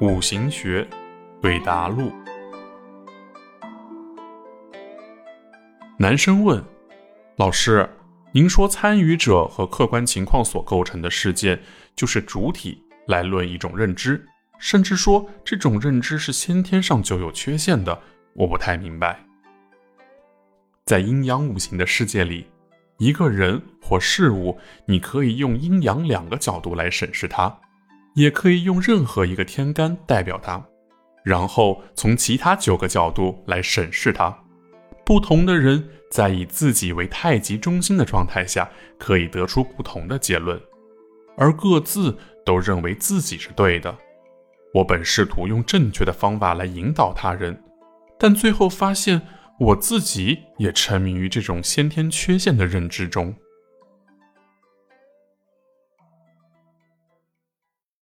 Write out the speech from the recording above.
五行学对答录。男生问老师：“您说参与者和客观情况所构成的事件就是主体来论一种认知，甚至说这种认知是先天上就有缺陷的，我不太明白。在阴阳五行的世界里。”一个人或事物，你可以用阴阳两个角度来审视它，也可以用任何一个天干代表它，然后从其他九个角度来审视它。不同的人在以自己为太极中心的状态下，可以得出不同的结论，而各自都认为自己是对的。我本试图用正确的方法来引导他人，但最后发现。我自己也沉迷于这种先天缺陷的认知中。